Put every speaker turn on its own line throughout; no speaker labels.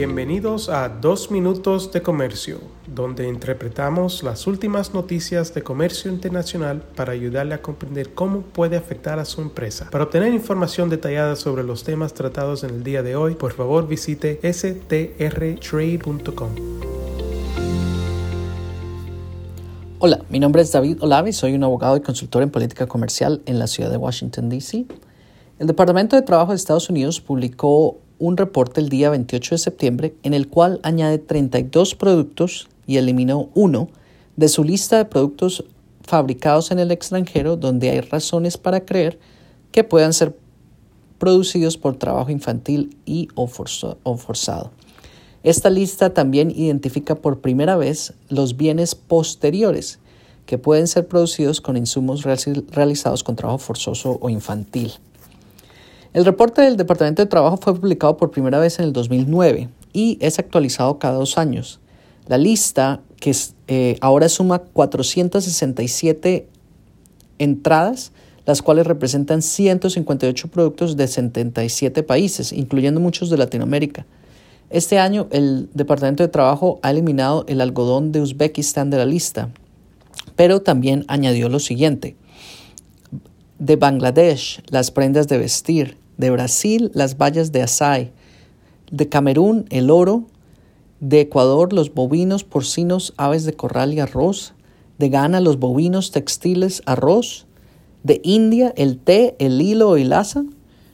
Bienvenidos a Dos Minutos de Comercio, donde interpretamos las últimas noticias de comercio internacional para ayudarle a comprender cómo puede afectar a su empresa. Para obtener información detallada sobre los temas tratados en el día de hoy, por favor visite strtrade.com.
Hola, mi nombre es David Olavi, soy un abogado y consultor en política comercial en la ciudad de Washington, D.C. El Departamento de Trabajo de Estados Unidos publicó un reporte el día 28 de septiembre en el cual añade 32 productos y eliminó uno de su lista de productos fabricados en el extranjero donde hay razones para creer que puedan ser producidos por trabajo infantil y o, forzado. Esta lista también identifica por primera vez los bienes posteriores que pueden ser producidos con insumos realizados con trabajo forzoso o infantil. El reporte del Departamento de Trabajo fue publicado por primera vez en el 2009 y es actualizado cada dos años. La lista, que eh, ahora suma 467 entradas, las cuales representan 158 productos de 77 países, incluyendo muchos de Latinoamérica. Este año el Departamento de Trabajo ha eliminado el algodón de Uzbekistán de la lista, pero también añadió lo siguiente. De Bangladesh, las prendas de vestir, de Brasil las bayas de Asai, de Camerún el oro, de Ecuador los bovinos, porcinos, aves de corral y arroz, de Ghana los bovinos, textiles, arroz, de India el té, el hilo y laza,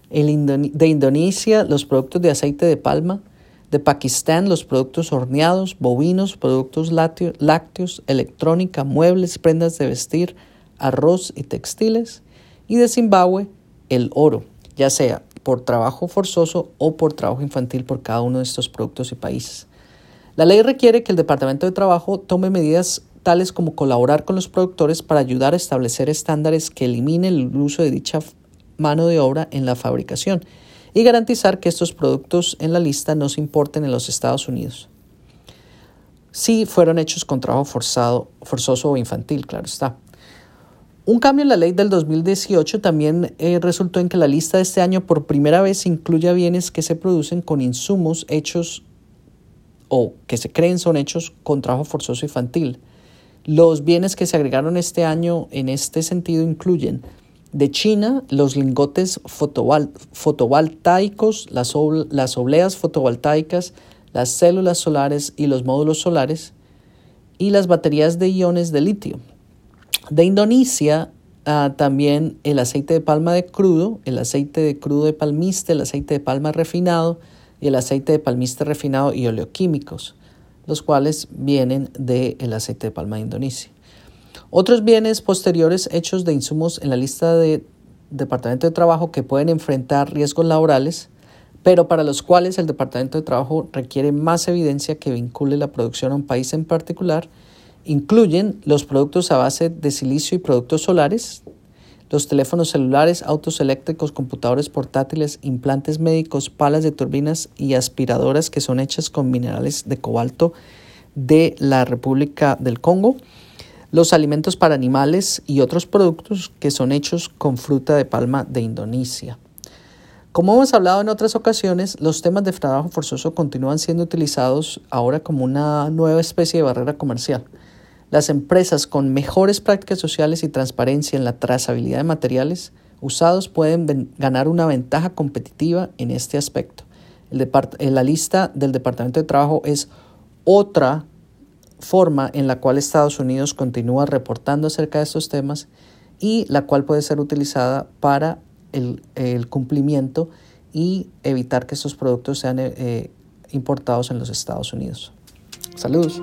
de Indonesia los productos de aceite de palma, de Pakistán los productos horneados, bovinos, productos lácteos, electrónica, muebles, prendas de vestir, arroz y textiles, y de Zimbabue el oro ya sea por trabajo forzoso o por trabajo infantil por cada uno de estos productos y países. La ley requiere que el Departamento de Trabajo tome medidas tales como colaborar con los productores para ayudar a establecer estándares que eliminen el uso de dicha mano de obra en la fabricación y garantizar que estos productos en la lista no se importen en los Estados Unidos. Si fueron hechos con trabajo forzado, forzoso o infantil, claro está. Un cambio en la ley del 2018 también eh, resultó en que la lista de este año por primera vez incluye bienes que se producen con insumos hechos o que se creen son hechos con trabajo forzoso infantil. Los bienes que se agregaron este año en este sentido incluyen de China los lingotes fotovoltaicos, las, las obleas fotovoltaicas, las células solares y los módulos solares y las baterías de iones de litio. De Indonesia ah, también el aceite de palma de crudo, el aceite de crudo de palmiste, el aceite de palma refinado y el aceite de palmiste refinado y oleoquímicos, los cuales vienen del aceite de palma de Indonesia. Otros bienes posteriores hechos de insumos en la lista de Departamento de Trabajo que pueden enfrentar riesgos laborales, pero para los cuales el Departamento de Trabajo requiere más evidencia que vincule la producción a un país en particular, Incluyen los productos a base de silicio y productos solares, los teléfonos celulares, autos eléctricos, computadores portátiles, implantes médicos, palas de turbinas y aspiradoras que son hechas con minerales de cobalto de la República del Congo, los alimentos para animales y otros productos que son hechos con fruta de palma de Indonesia. Como hemos hablado en otras ocasiones, los temas de trabajo forzoso continúan siendo utilizados ahora como una nueva especie de barrera comercial. Las empresas con mejores prácticas sociales y transparencia en la trazabilidad de materiales usados pueden ganar una ventaja competitiva en este aspecto. El la lista del Departamento de Trabajo es otra forma en la cual Estados Unidos continúa reportando acerca de estos temas y la cual puede ser utilizada para el, cumplimiento y evitar que estos productos sean eh, importados en los Estados Unidos. Saludos.